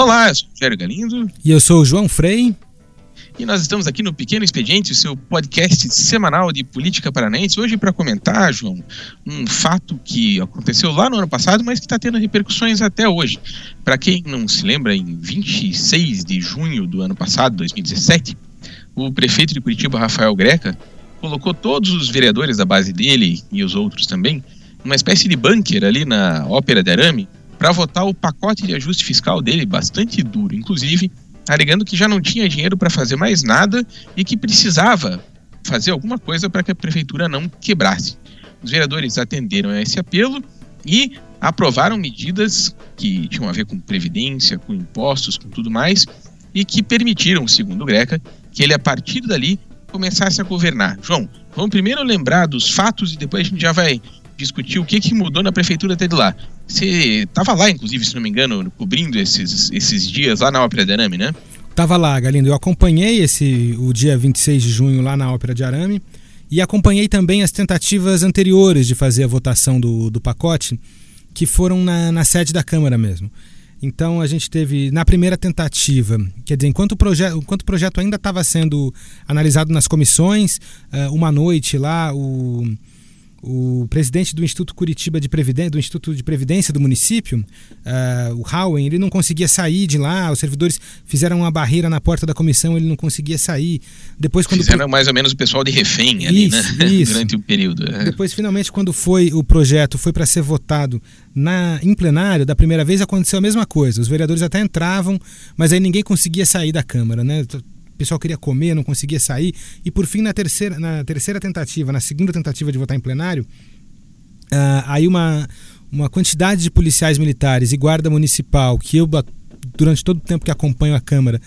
Olá, eu sou o Rogério Galindo. E eu sou o João Frei. E nós estamos aqui no Pequeno Expediente, o seu podcast semanal de política paranaense. Hoje para comentar, João, um fato que aconteceu lá no ano passado, mas que está tendo repercussões até hoje. Para quem não se lembra, em 26 de junho do ano passado, 2017, o prefeito de Curitiba, Rafael Greca, colocou todos os vereadores da base dele e os outros também numa espécie de bunker ali na Ópera de Arame para votar o pacote de ajuste fiscal dele, bastante duro, inclusive alegando que já não tinha dinheiro para fazer mais nada e que precisava fazer alguma coisa para que a prefeitura não quebrasse. Os vereadores atenderam a esse apelo e aprovaram medidas que tinham a ver com previdência, com impostos, com tudo mais, e que permitiram, segundo o Greca, que ele a partir dali começasse a governar. João, vamos primeiro lembrar dos fatos e depois a gente já vai discutir o que, que mudou na prefeitura até de lá. Você estava lá, inclusive, se não me engano, cobrindo esses, esses dias lá na Ópera de Arame, né? Tava lá, Galindo. Eu acompanhei esse o dia 26 de junho lá na Ópera de Arame e acompanhei também as tentativas anteriores de fazer a votação do, do pacote, que foram na, na sede da Câmara mesmo. Então a gente teve, na primeira tentativa, quer dizer, enquanto o, proje enquanto o projeto ainda estava sendo analisado nas comissões, uh, uma noite lá, o o presidente do Instituto Curitiba de Previdência, do Instituto de Previdência do município, uh, o Howen, ele não conseguia sair de lá, os servidores fizeram uma barreira na porta da comissão, ele não conseguia sair. Depois quando fizeram mais ou menos o pessoal de refém ali, isso, né? Isso. Durante o período. É. Depois finalmente quando foi o projeto foi para ser votado na em plenário, da primeira vez aconteceu a mesma coisa. Os vereadores até entravam, mas aí ninguém conseguia sair da Câmara, né? Pessoal queria comer, não conseguia sair. E por fim, na terceira, na terceira tentativa, na segunda tentativa de votar em plenário, uh, aí uma, uma quantidade de policiais militares e guarda municipal que eu durante todo o tempo que acompanho a Câmara,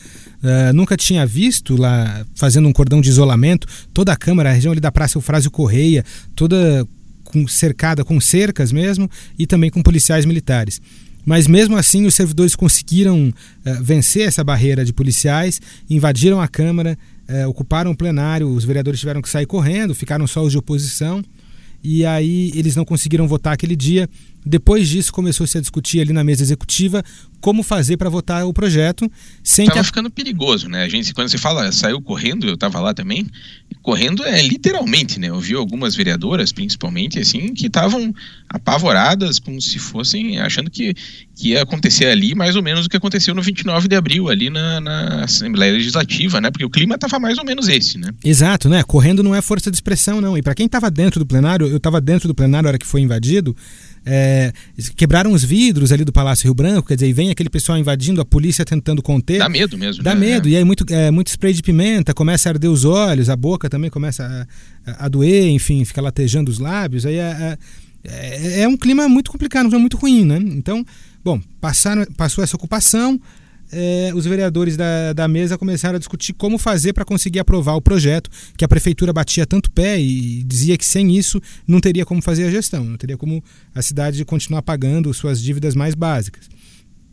uh, nunca tinha visto lá fazendo um cordão de isolamento, toda a Câmara, a região ali da Praça Eufrásio Correia, toda cercada com cercas mesmo e também com policiais militares. Mas mesmo assim, os servidores conseguiram uh, vencer essa barreira de policiais, invadiram a Câmara, uh, ocuparam o plenário, os vereadores tiveram que sair correndo, ficaram só os de oposição. E aí eles não conseguiram votar aquele dia. Depois disso, começou-se a discutir ali na mesa executiva como fazer para votar o projeto sem Tava que a... ficando perigoso, né? A gente, quando você fala saiu correndo, eu estava lá também. Correndo é literalmente, né? Eu vi algumas vereadoras, principalmente, assim, que estavam apavoradas, como se fossem achando que, que ia acontecer ali mais ou menos o que aconteceu no 29 de abril, ali na, na Assembleia Legislativa, né? Porque o clima estava mais ou menos esse, né? Exato, né? Correndo não é força de expressão, não. E para quem estava dentro do plenário, eu estava dentro do plenário na hora que foi invadido. É, quebraram os vidros ali do Palácio Rio Branco, quer dizer, e vem aquele pessoal invadindo, a polícia tentando conter. Dá medo mesmo. Dá né? medo, é. e aí muito, é, muito spray de pimenta, começa a arder os olhos, a boca também começa a, a doer, enfim, fica latejando os lábios, aí é, é, é um clima muito complicado, um clima muito ruim, né? Então, bom, passaram, passou essa ocupação, eh, os vereadores da, da mesa começaram a discutir como fazer para conseguir aprovar o projeto, que a prefeitura batia tanto pé e dizia que sem isso não teria como fazer a gestão, não teria como a cidade continuar pagando suas dívidas mais básicas.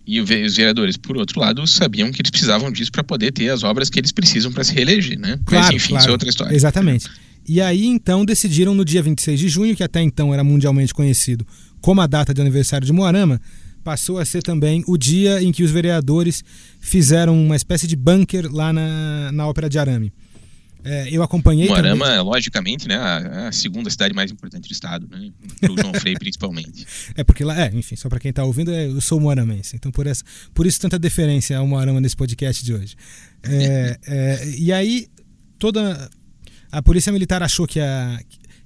E os vereadores, por outro lado, sabiam que eles precisavam disso para poder ter as obras que eles precisam para se reeleger, né? Claro, Mas enfim, claro, isso é outra história. Exatamente. E aí então decidiram no dia 26 de junho, que até então era mundialmente conhecido como a data de aniversário de Moarama, passou a ser também o dia em que os vereadores fizeram uma espécie de bunker lá na, na Ópera de Arame. É, eu acompanhei. Moarama, também... logicamente, né, a, a, segunda cidade mais importante do estado, né, para o João Frei principalmente. É porque lá, é, enfim, só para quem está ouvindo, é, eu sou moaramense, então por, essa, por isso tanta deferência ao Moarama nesse podcast de hoje. É, é, e aí toda a polícia militar achou que a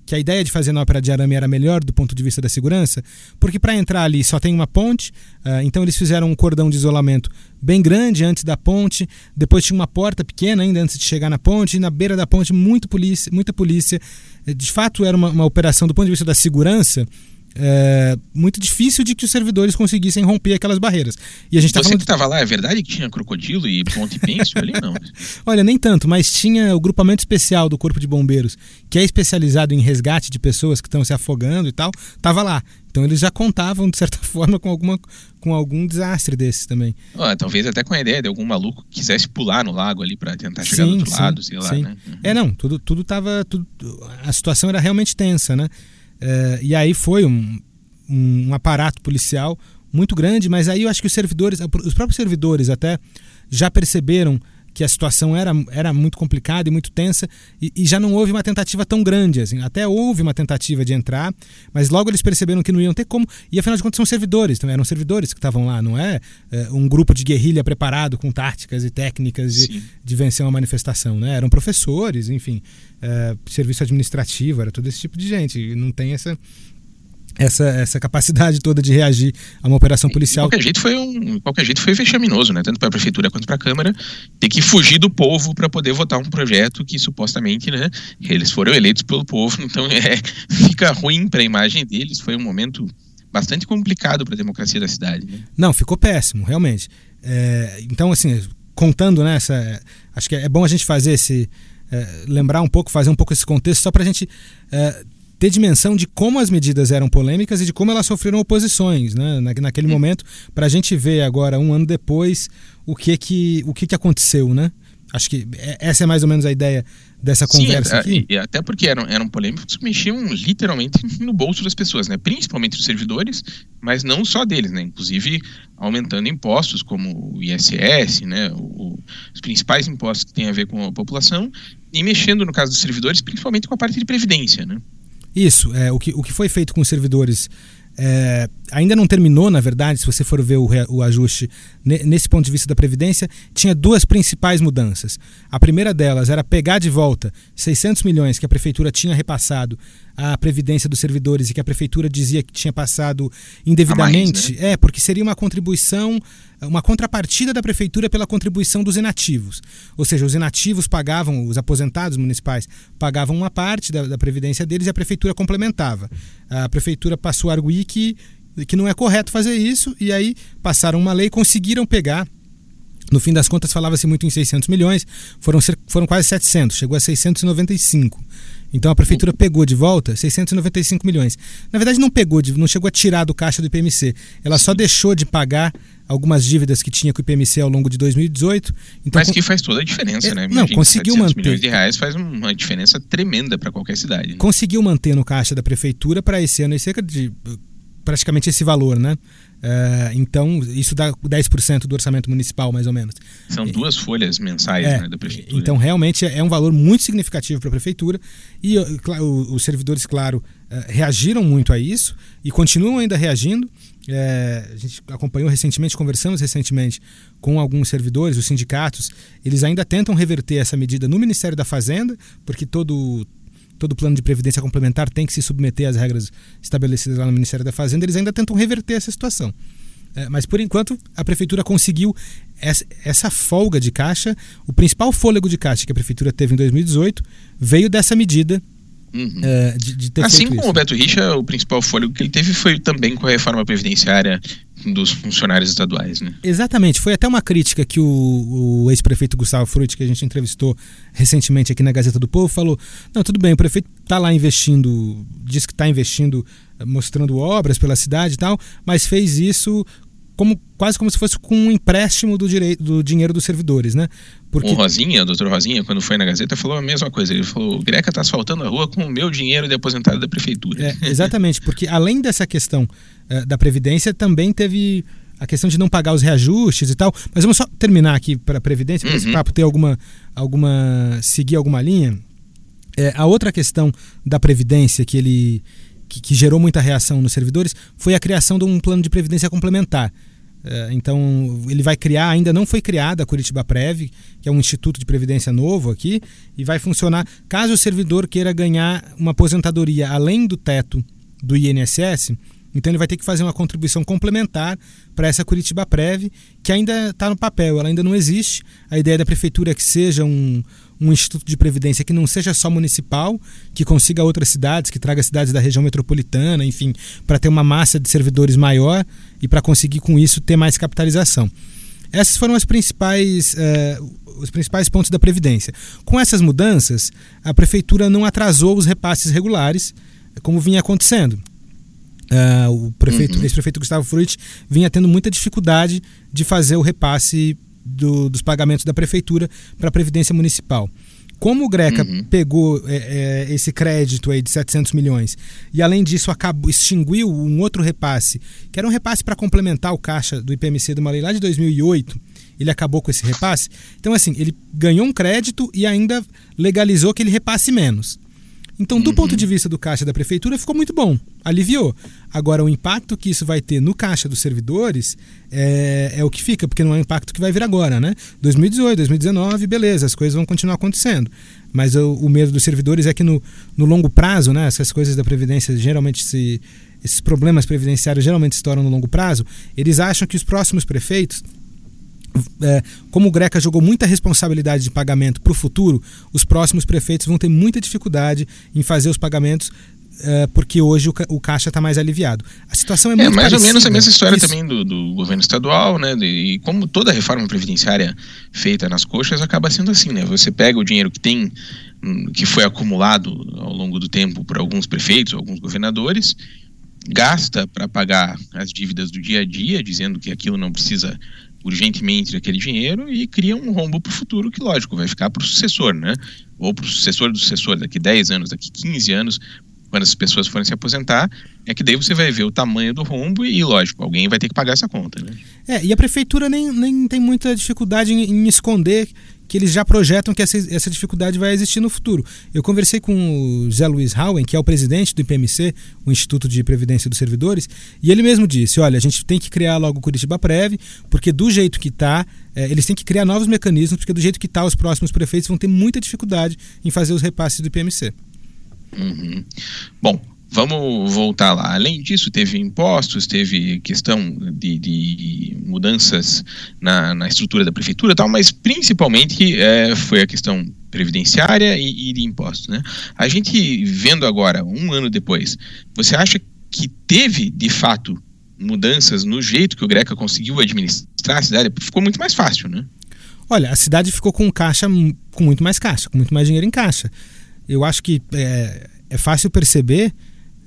que a ideia de fazer na Ópera de Arame era melhor do ponto de vista da segurança, porque para entrar ali só tem uma ponte, uh, então eles fizeram um cordão de isolamento bem grande antes da ponte, depois tinha uma porta pequena ainda antes de chegar na ponte, e na beira da ponte muito polícia, muita polícia. De fato, era uma, uma operação do ponto de vista da segurança é, muito difícil de que os servidores conseguissem romper aquelas barreiras. E a gente tá Você falando... que estava lá, é verdade que tinha crocodilo e ponte pêncil ali? Não. Olha, nem tanto, mas tinha o grupamento especial do Corpo de Bombeiros, que é especializado em resgate de pessoas que estão se afogando e tal, estava lá. Então eles já contavam, de certa forma, com, alguma, com algum desastre desses também. Oh, talvez até com a ideia de algum maluco que quisesse pular no lago ali para tentar chegar sim, do outro sim, lado, sei sim. lá, né? Uhum. É, não, tudo, tudo tava. Tudo, a situação era realmente tensa, né? É, e aí foi um, um, aparato policial muito grande, mas aí eu acho que os servidores, os próprios servidores até já perceberam que a situação era, era muito complicada e muito tensa e, e, já não houve uma tentativa tão grande assim. Até houve uma tentativa de entrar, mas logo eles perceberam que não iam ter como. E afinal de contas são servidores, então eram servidores que estavam lá, não é, é, um grupo de guerrilha preparado com táticas e técnicas de, de vencer uma manifestação, né? Eram professores, enfim, é, serviço administrativo, era todo esse tipo de gente. E não tem essa essa, essa capacidade toda de reagir a uma operação policial. De qualquer jeito foi um, qualquer jeito foi vexaminoso, né? Tanto para a prefeitura quanto para a Câmara, ter que fugir do povo para poder votar um projeto que supostamente, né, eles foram eleitos pelo povo, então é, fica ruim para a imagem deles. Foi um momento bastante complicado para a democracia da cidade. Né? Não, ficou péssimo, realmente. É, então, assim, contando nessa, né, acho que é bom a gente fazer esse é, lembrar um pouco, fazer um pouco esse contexto só para a gente é, ter dimensão de como as medidas eram polêmicas e de como elas sofreram oposições né? naquele momento, para a gente ver agora, um ano depois, o que que, o que, que aconteceu. Né? Acho que é, essa é mais ou menos a ideia dessa conversa Sim, aqui. E, até porque eram, eram polêmicos que mexiam literalmente no bolso das pessoas, né? principalmente dos servidores, mas não só deles, né? inclusive aumentando impostos como o ISS, né? O, os principais impostos que têm a ver com a população, e mexendo, no caso dos servidores, principalmente com a parte de previdência. Né? Isso, é, o, que, o que foi feito com os servidores é, ainda não terminou, na verdade, se você for ver o, o ajuste nesse ponto de vista da Previdência, tinha duas principais mudanças. A primeira delas era pegar de volta 600 milhões que a Prefeitura tinha repassado à Previdência dos servidores e que a Prefeitura dizia que tinha passado indevidamente. Mais, né? É, porque seria uma contribuição, uma contrapartida da Prefeitura pela contribuição dos inativos. Ou seja, os inativos pagavam, os aposentados municipais pagavam uma parte da, da Previdência deles e a Prefeitura complementava. A Prefeitura passou a arguir que que não é correto fazer isso, e aí passaram uma lei, conseguiram pegar. No fim das contas, falava-se muito em 600 milhões, foram, foram quase 700, chegou a 695. Então a prefeitura pegou de volta 695 milhões. Na verdade, não pegou, não chegou a tirar do caixa do IPMC. Ela só deixou de pagar algumas dívidas que tinha com o IPMC ao longo de 2018. Então, Mas que faz toda a diferença, é, né? Não, conseguiu manter. milhões de reais faz uma diferença tremenda para qualquer cidade. Né? Conseguiu manter no caixa da prefeitura para esse ano cerca de praticamente esse valor, né? Uh, então, isso dá 10% do orçamento municipal, mais ou menos. São duas folhas mensais é, né, da prefeitura. Então, realmente é um valor muito significativo para a prefeitura. E os servidores, claro, uh, reagiram muito a isso e continuam ainda reagindo. É, a gente acompanhou recentemente, conversamos recentemente com alguns servidores, os sindicatos, eles ainda tentam reverter essa medida no Ministério da Fazenda, porque todo todo plano de previdência complementar tem que se submeter às regras estabelecidas lá no Ministério da Fazenda, eles ainda tentam reverter essa situação. É, mas por enquanto a prefeitura conseguiu essa, essa, folga de caixa. O principal fôlego de caixa que a prefeitura teve em 2018 veio dessa medida Uhum. É, de, de assim como isso. o Beto Richa, o principal fôlego que ele teve foi também com a reforma previdenciária dos funcionários estaduais, né? Exatamente. Foi até uma crítica que o, o ex-prefeito Gustavo Frutti, que a gente entrevistou recentemente aqui na Gazeta do Povo, falou: não, tudo bem, o prefeito está lá investindo, diz que está investindo, mostrando obras pela cidade e tal, mas fez isso como quase como se fosse com um empréstimo do direito do dinheiro dos servidores, né? Porque... O Rosinha, o doutor Rosinha, quando foi na Gazeta, falou a mesma coisa. Ele falou: o Greca está asfaltando a rua com o meu dinheiro de aposentado da prefeitura. É, exatamente, porque além dessa questão uh, da Previdência, também teve a questão de não pagar os reajustes e tal. Mas vamos só terminar aqui para a Previdência, para uhum. esse papo ter alguma. alguma seguir alguma linha. É, a outra questão da Previdência que ele que, que, gerou muita reação nos servidores foi a criação de um plano de previdência complementar. É, então, ele vai criar, ainda não foi criada a Curitiba Prev, que é um instituto de previdência novo aqui, e vai funcionar caso o servidor queira ganhar uma aposentadoria além do teto do INSS. Então, ele vai ter que fazer uma contribuição complementar para essa Curitiba Prev, que ainda está no papel, ela ainda não existe. A ideia da prefeitura é que seja um, um instituto de previdência que não seja só municipal, que consiga outras cidades, que traga cidades da região metropolitana, enfim, para ter uma massa de servidores maior e para conseguir com isso ter mais capitalização. Essas foram as principais, uh, os principais pontos da Previdência. Com essas mudanças, a Prefeitura não atrasou os repasses regulares, como vinha acontecendo. Uh, o prefeito, uhum. ex-prefeito Gustavo Frutti vinha tendo muita dificuldade de fazer o repasse do, dos pagamentos da prefeitura para a Previdência Municipal. Como o Greca uhum. pegou é, é, esse crédito aí de 700 milhões e, além disso, acabou, extinguiu um outro repasse, que era um repasse para complementar o caixa do IPMC de uma lei lá de 2008, ele acabou com esse repasse. Então, assim, ele ganhou um crédito e ainda legalizou que ele repasse menos. Então, do uhum. ponto de vista do caixa da prefeitura, ficou muito bom, aliviou. Agora, o impacto que isso vai ter no caixa dos servidores é, é, o que fica, porque não é o impacto que vai vir agora, né? 2018, 2019, beleza, as coisas vão continuar acontecendo. Mas o, o medo dos servidores é que no, no longo prazo, né, essas coisas da Previdência geralmente se. Esses problemas previdenciários geralmente estouram no longo prazo. Eles acham que os próximos prefeitos é, como o Greca jogou muita responsabilidade de pagamento para o futuro, os próximos prefeitos vão ter muita dificuldade em fazer os pagamentos é, porque hoje o, o caixa está mais aliviado. A situação é, é muito é mais parecida. ou menos a mesma história Isso. também do, do, governo estadual, né? E como toda reforma previdenciária feita nas coxas acaba sendo assim, né? Você pega o dinheiro que tem, hum, que foi acumulado ao longo do tempo por alguns prefeitos, alguns governadores, gasta para pagar as dívidas do dia a dia, dizendo que aquilo não precisa urgentemente aquele dinheiro e cria um rombo para o futuro que, lógico, vai ficar para o sucessor, né? Ou para o sucessor do sucessor daqui 10 anos, daqui 15 anos, quando as pessoas forem se aposentar, é que daí você vai ver o tamanho do rombo e, lógico, alguém vai ter que pagar essa conta, né? É, e a prefeitura nem, nem tem muita dificuldade em, em esconder que eles já projetam que essa, essa dificuldade vai existir no futuro. Eu conversei com o Zé Luiz Howen, que é o presidente do IPMC, o Instituto de Previdência dos Servidores, e ele mesmo disse: olha, a gente tem que criar logo o Curitiba Prev, porque do jeito que está, é, eles têm que criar novos mecanismos, porque do jeito que está, os próximos prefeitos vão ter muita dificuldade em fazer os repasses do IPMC. Uhum. Bom, Vamos voltar lá. Além disso, teve impostos, teve questão de, de mudanças na, na, estrutura da prefeitura e tal, mas principalmente é, foi a questão previdenciária e, e, de impostos. Né? A gente vendo agora, um ano depois, você acha que teve, de fato, mudanças no jeito que o Greca conseguiu administrar a cidade? Ficou muito mais fácil, né? Olha, a cidade ficou com caixa, com muito mais caixa, com muito mais dinheiro em caixa. Eu acho que é, é fácil perceber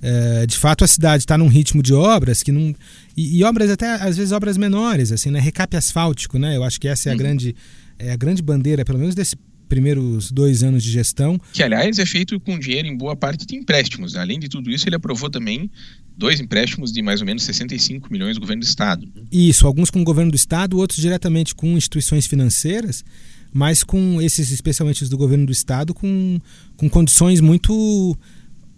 é, de fato, a cidade está num ritmo de obras que não. E, e, obras até, às vezes, obras menores, assim, né? Recape asfáltico, né? Eu acho que essa é a, uhum. grande, é a grande bandeira, pelo menos desse primeiros dois anos de gestão. Que, aliás, é feito com dinheiro em boa parte de empréstimos. Além de tudo isso, ele aprovou também dois empréstimos de mais ou menos 65 milhões do governo do Estado. Isso, alguns com o governo do Estado, outros diretamente com instituições financeiras, mas com esses, especialmente os do governo do Estado, com, com condições muito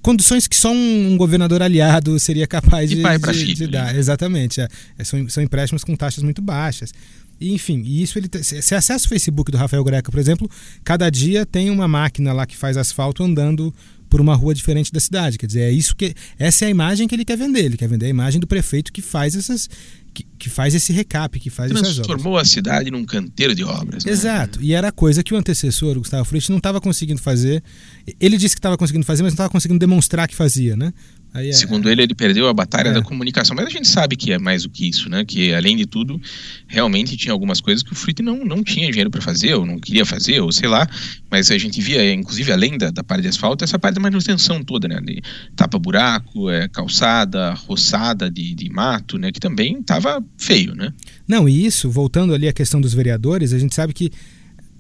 condições que só um, um, governador aliado seria capaz de, de, de, filho, de dar. Né? Exatamente. É. é. São, são empréstimos com taxas muito baixas. E, enfim, e isso ele se acessa o Facebook do Rafael Greca, por exemplo, cada dia tem uma máquina lá que faz asfalto andando por uma rua diferente da cidade. Quer dizer, é isso que essa é a imagem que ele quer vender. Ele quer vender a imagem do prefeito que faz essas que, que faz esse recap, que faz. Transformou a cidade num canteiro de obras. Né? Exato. E era coisa que o antecessor, o Gustavo Frutti, não estava conseguindo fazer. Ele disse que estava conseguindo fazer, mas não estava conseguindo demonstrar que fazia, né? É, Segundo ele, ele perdeu a batalha é. da comunicação. Mas a gente sabe que é mais do que isso, né? Que além de tudo, realmente tinha algumas coisas que o Fruit não, não tinha dinheiro para fazer, ou não queria fazer, ou sei lá. Mas a gente via, inclusive, além da, da parte de asfalto, essa parte da manutenção toda, né? De tapa-buraco, é, calçada, roçada de, de mato, né? Que também estava feio, né? Não, e isso, voltando ali à questão dos vereadores, a gente sabe que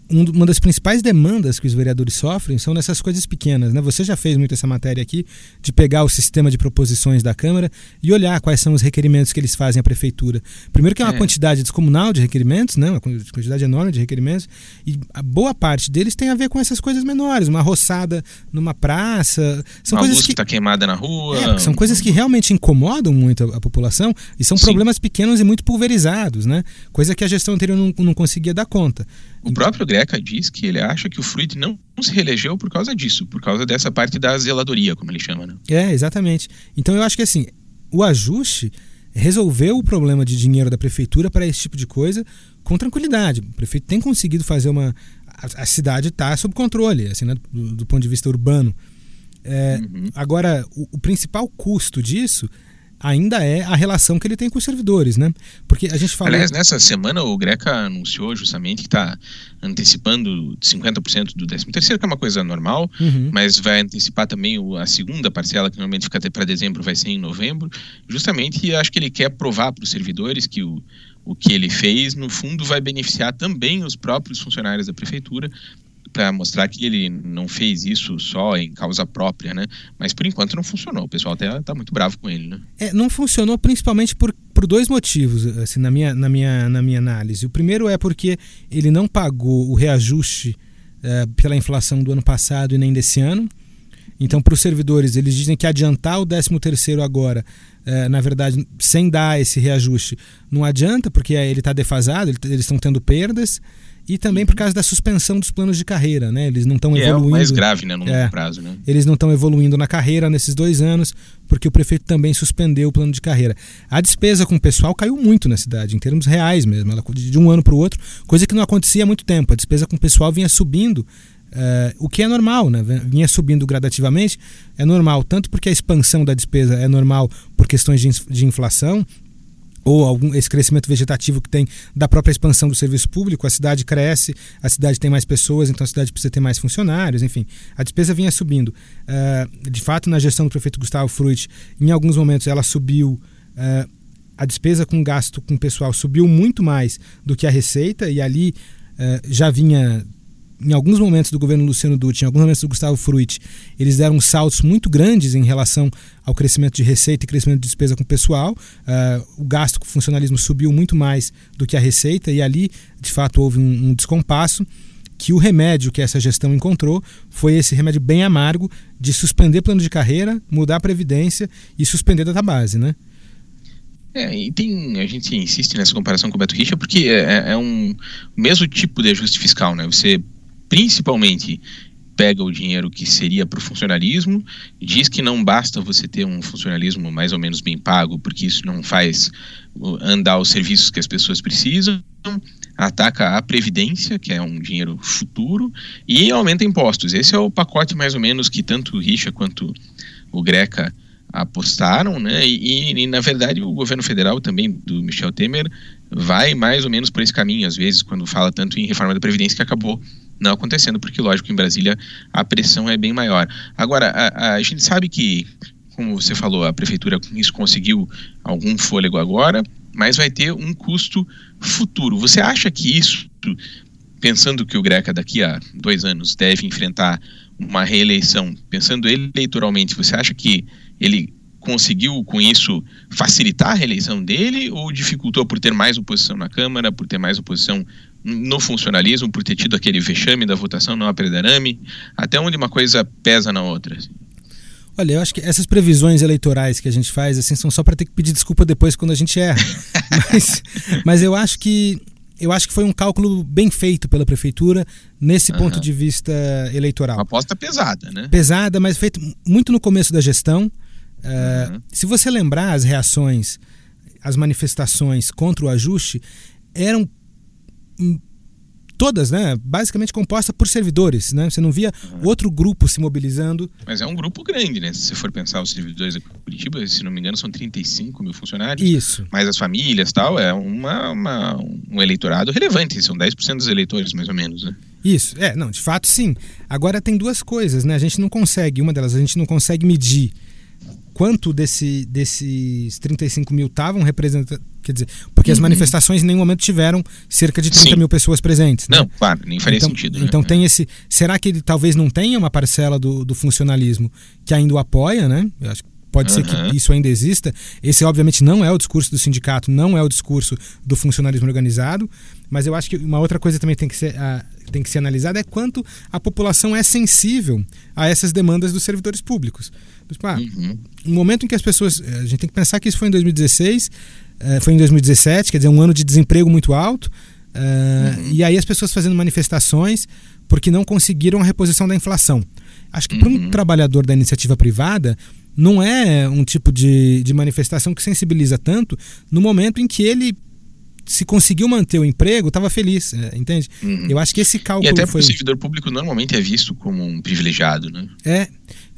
uma das principais demandas que os vereadores sofrem são nessas coisas pequenas. Né? Você já fez muito essa matéria aqui de pegar o sistema de proposições da Câmara e olhar quais são os requerimentos que eles fazem à Prefeitura. Primeiro que é uma é. quantidade descomunal de requerimentos, né? uma quantidade enorme de requerimentos, e a boa parte deles tem a ver com essas coisas menores, uma roçada numa praça. São uma coisas luz que está queimada na rua. É, são coisas que realmente incomodam muito a, a população e são Sim. problemas pequenos e muito pulverizados, né? coisa que a gestão anterior não, não conseguia dar conta. O próprio Greca diz que ele acha que o Fruit não se reelegeu por causa disso, por causa dessa parte da zeladoria, como ele chama, né? É, exatamente. Então eu acho que assim, o ajuste resolveu o problema de dinheiro da prefeitura para esse tipo de coisa com tranquilidade. O prefeito tem conseguido fazer uma. A, a cidade está sob controle, assim, né? do, do, ponto de vista urbano. É, uhum. Agora, o, o principal custo disso ainda é a relação que ele tem com os servidores, né? Porque a gente fala. Aliás, nessa semana o Greca anunciou justamente que está antecipando 50% do 13 terceiro, que é uma coisa normal, uhum. mas vai antecipar também a segunda parcela, que normalmente fica até para dezembro, vai ser em novembro. Justamente acho que ele quer provar para os servidores que o, o que ele fez, no fundo, vai beneficiar também os próprios funcionários da prefeitura, para mostrar que ele não fez isso só em causa própria, né? Mas por enquanto não funcionou. O pessoal até tá muito bravo com ele, né? É, não funcionou principalmente por, por dois motivos, assim, na minha, na, minha, na minha análise. O primeiro é porque ele não pagou o reajuste é, pela inflação do ano passado e nem desse ano. Então, para os servidores, eles dizem que adiantar o 13 terceiro agora, é, na verdade, sem dar esse reajuste, não adianta, porque ele está defasado, eles estão tendo perdas e também por causa da suspensão dos planos de carreira, né? Eles não estão evoluindo. É o mais grave, né, no longo é, prazo, né? Eles não estão evoluindo na carreira nesses dois anos, porque o prefeito também suspendeu o plano de carreira. A despesa com o pessoal caiu muito na cidade, em termos reais mesmo, ela, de um ano para o outro, coisa que não acontecia há muito tempo. A despesa com o pessoal vinha subindo, uh, o que é normal, né? Vinha subindo gradativamente, é normal, tanto porque a expansão da despesa é normal por questões de, de inflação, ou algum esse crescimento vegetativo que tem da própria expansão do serviço público, a cidade cresce, a cidade tem mais pessoas, então a cidade precisa ter mais funcionários, enfim, a despesa vinha subindo. Uh, de fato, na gestão do prefeito Gustavo Fruit, em alguns momentos ela subiu. Uh, a despesa com gasto com pessoal subiu muito mais do que a receita, e ali uh, já vinha em alguns momentos do governo Luciano Dutti, em alguns momentos do Gustavo Fruit, eles deram saltos muito grandes em relação ao crescimento de receita e crescimento de despesa com o pessoal. Uh, o gasto com o funcionalismo subiu muito mais do que a receita e ali, de fato, houve um, um descompasso que o remédio que essa gestão encontrou foi esse remédio bem amargo de suspender plano de carreira, mudar a previdência e suspender a database, né? É, e tem, a gente insiste nessa comparação com o Beto Richa porque é, é um mesmo tipo de ajuste fiscal, né? Você principalmente pega o dinheiro que seria para o funcionalismo, diz que não basta você ter um funcionalismo mais ou menos bem pago, porque isso não faz andar os serviços que as pessoas precisam, ataca a previdência, que é um dinheiro futuro, e aumenta impostos. Esse é o pacote mais ou menos que tanto o Richa quanto o Greca apostaram, né? E, e, na verdade o governo federal também do Michel Temer vai mais ou menos por esse caminho às vezes quando fala tanto em reforma da previdência que acabou não acontecendo, porque, lógico, em Brasília a pressão é bem maior. Agora, a, a gente sabe que, como você falou, a prefeitura com isso conseguiu algum fôlego agora, mas vai ter um custo futuro. Você acha que isso, pensando que o Greca daqui a dois anos deve enfrentar uma reeleição, pensando eleitoralmente, você acha que ele conseguiu com isso facilitar a reeleição dele ou dificultou por ter mais oposição na Câmara, por ter mais oposição no funcionalismo, por ter tido aquele vexame da votação no Apredarame, até onde uma coisa pesa na outra? Assim? Olha, eu acho que essas previsões eleitorais que a gente faz assim são só para ter que pedir desculpa depois quando a gente erra. mas, mas eu acho que eu acho que foi um cálculo bem feito pela prefeitura nesse uhum. ponto de vista eleitoral. Uma aposta pesada, né? Pesada, mas feito muito no começo da gestão. Uh, uhum. Se você lembrar as reações, as manifestações contra o ajuste eram todas, né, basicamente composta por servidores, né? Você não via uhum. outro grupo se mobilizando. Mas é um grupo grande, né? Se você for pensar os servidores de Curitiba, se não me engano, são 35 mil funcionários. Isso. Mais as famílias tal, é uma, uma, um eleitorado relevante, são 10% dos eleitores, mais ou menos, né? Isso, é, não, de fato sim. Agora tem duas coisas, né? A gente não consegue, uma delas, a gente não consegue medir quanto desse, desses 35 mil estavam representando. Quer dizer, porque uhum. as manifestações em nenhum momento tiveram cerca de 30 Sim. mil pessoas presentes. Né? Não, claro, nem faria então, sentido. Né? Então tem esse. Será que ele talvez não tenha uma parcela do, do funcionalismo que ainda o apoia, né? Eu acho que pode uhum. ser que isso ainda exista. Esse, obviamente, não é o discurso do sindicato, não é o discurso do funcionalismo organizado, mas eu acho que uma outra coisa também tem que ser, tem que ser analisada é quanto a população é sensível a essas demandas dos servidores públicos. Tipo, ah, uhum. No momento em que as pessoas. Eh, a gente tem que pensar que isso foi em 2016, eh, foi em 2017, quer dizer, um ano de desemprego muito alto. Eh, uhum. E aí as pessoas fazendo manifestações porque não conseguiram a reposição da inflação. Acho que uhum. para um trabalhador da iniciativa privada, não é um tipo de, de manifestação que sensibiliza tanto no momento em que ele se conseguiu manter o emprego, estava feliz, entende? Uhum. Eu acho que esse cálculo e até foi... o servidor público normalmente é visto como um privilegiado, né? É,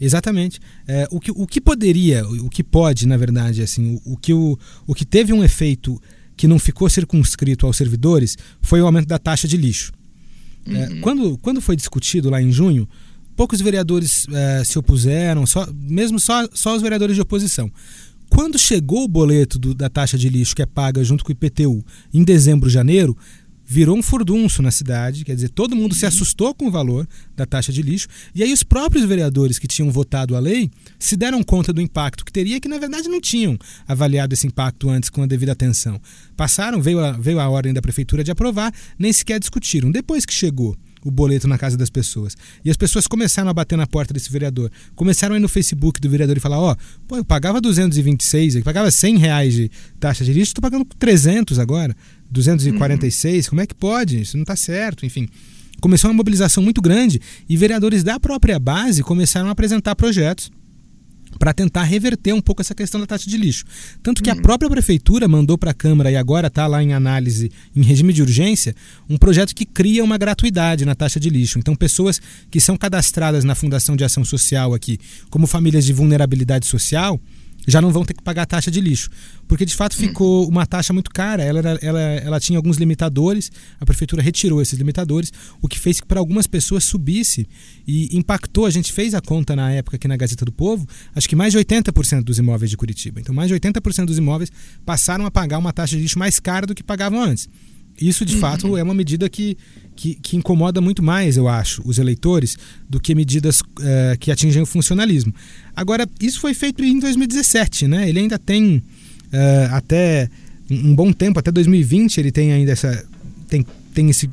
Exatamente. É, o, que, o que poderia, o que pode, na verdade, assim, o, o, que, o, o que teve um efeito que não ficou circunscrito aos servidores foi o aumento da taxa de lixo. É, uhum. É, quando, quando foi discutido lá em junho, poucos vereadores é, se opuseram, só, mesmo só, só os vereadores de oposição. Quando chegou o boleto do, da taxa de lixo que é paga junto com o IPTU em dezembro, janeiro, virou um furdunço na cidade, quer dizer, todo mundo se assustou com o valor da taxa de lixo, e aí os próprios vereadores que tinham votado a lei se deram conta do impacto que teria, que na verdade não tinham avaliado esse impacto antes com a devida atenção. Passaram, veio a, veio a ordem da prefeitura de aprovar, nem sequer discutiram. Depois que chegou o boleto na casa das pessoas. E as pessoas começaram a bater na porta desse vereador. Começaram a ir no Facebook do vereador e falar: Ó, oh, pô, eu pagava 226, eu pagava 100 reais de taxa de lixo, estou pagando 300 agora, 246. Uhum. Como é que pode? Isso não está certo. Enfim, começou uma mobilização muito grande e vereadores da própria base começaram a apresentar projetos para tentar reverter um pouco essa questão da taxa de lixo. Tanto que a uhum. própria prefeitura mandou para a Câmara e agora está lá em análise em regime de urgência um projeto que cria uma gratuidade na taxa de lixo. Então, pessoas que são cadastradas na Fundação de Ação Social aqui, como famílias de vulnerabilidade social, já não vão ter que pagar a taxa de lixo. Porque de fato ficou uma taxa muito cara, ela, ela, ela tinha alguns limitadores, a prefeitura retirou esses limitadores, o que fez que para algumas pessoas subisse e impactou. A gente fez a conta na época aqui na Gazeta do Povo, acho que mais de 80% dos imóveis de Curitiba. Então, mais de 80% dos imóveis passaram a pagar uma taxa de lixo mais cara do que pagavam antes. Isso, de uhum. fato, é uma medida que, que, que, incomoda muito mais, eu acho, os eleitores, do que medidas uh, que atingem o funcionalismo. Agora, isso foi feito em 2017, né? Ele ainda tem uh, até um bom tempo, até 2020, ele tem ainda essa. Tem, tem esse.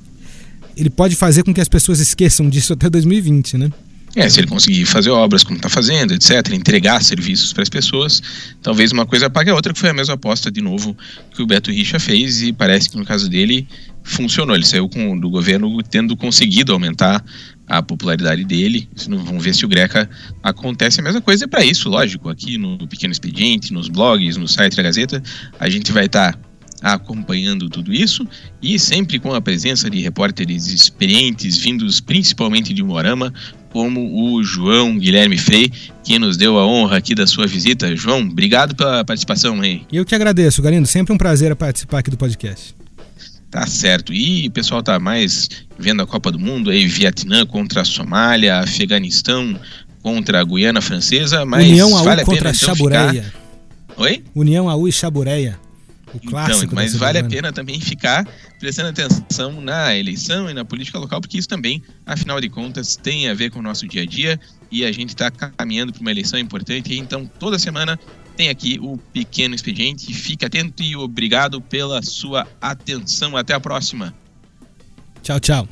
Ele pode fazer com que as pessoas esqueçam disso até 2020, né? É, se ele conseguir fazer obras como está fazendo, etc., entregar serviços para as pessoas, talvez uma coisa pague a outra, que foi a mesma aposta, de novo, que o Beto Richa fez, e parece que no caso dele funcionou. Ele saiu com, do governo tendo conseguido aumentar a popularidade dele. Vamos ver se o Greca acontece a mesma coisa. É para isso, lógico, aqui no Pequeno Expediente, nos blogs, no site da Gazeta, a gente vai estar. Tá acompanhando tudo isso e sempre com a presença de repórteres experientes vindos principalmente de Morama como o João Guilherme Frei, que nos deu a honra aqui da sua visita. João, obrigado pela participação aí. Eu que agradeço, Galindo. Sempre um prazer participar aqui do podcast. Tá certo. E o pessoal tá mais vendo a Copa do Mundo aí, Vietnã contra a Somália, Afeganistão contra a Guiana Francesa, mas União AU vale a contra pena, então, Chabureia. Ficar... Oi? União AU e Chabureia. O então, clássico então, mas vale a pena também ficar prestando atenção na eleição e na política local, porque isso também, afinal de contas, tem a ver com o nosso dia a dia e a gente está caminhando para uma eleição importante. Então, toda semana tem aqui o Pequeno Expediente. Fique atento e obrigado pela sua atenção. Até a próxima. Tchau, tchau.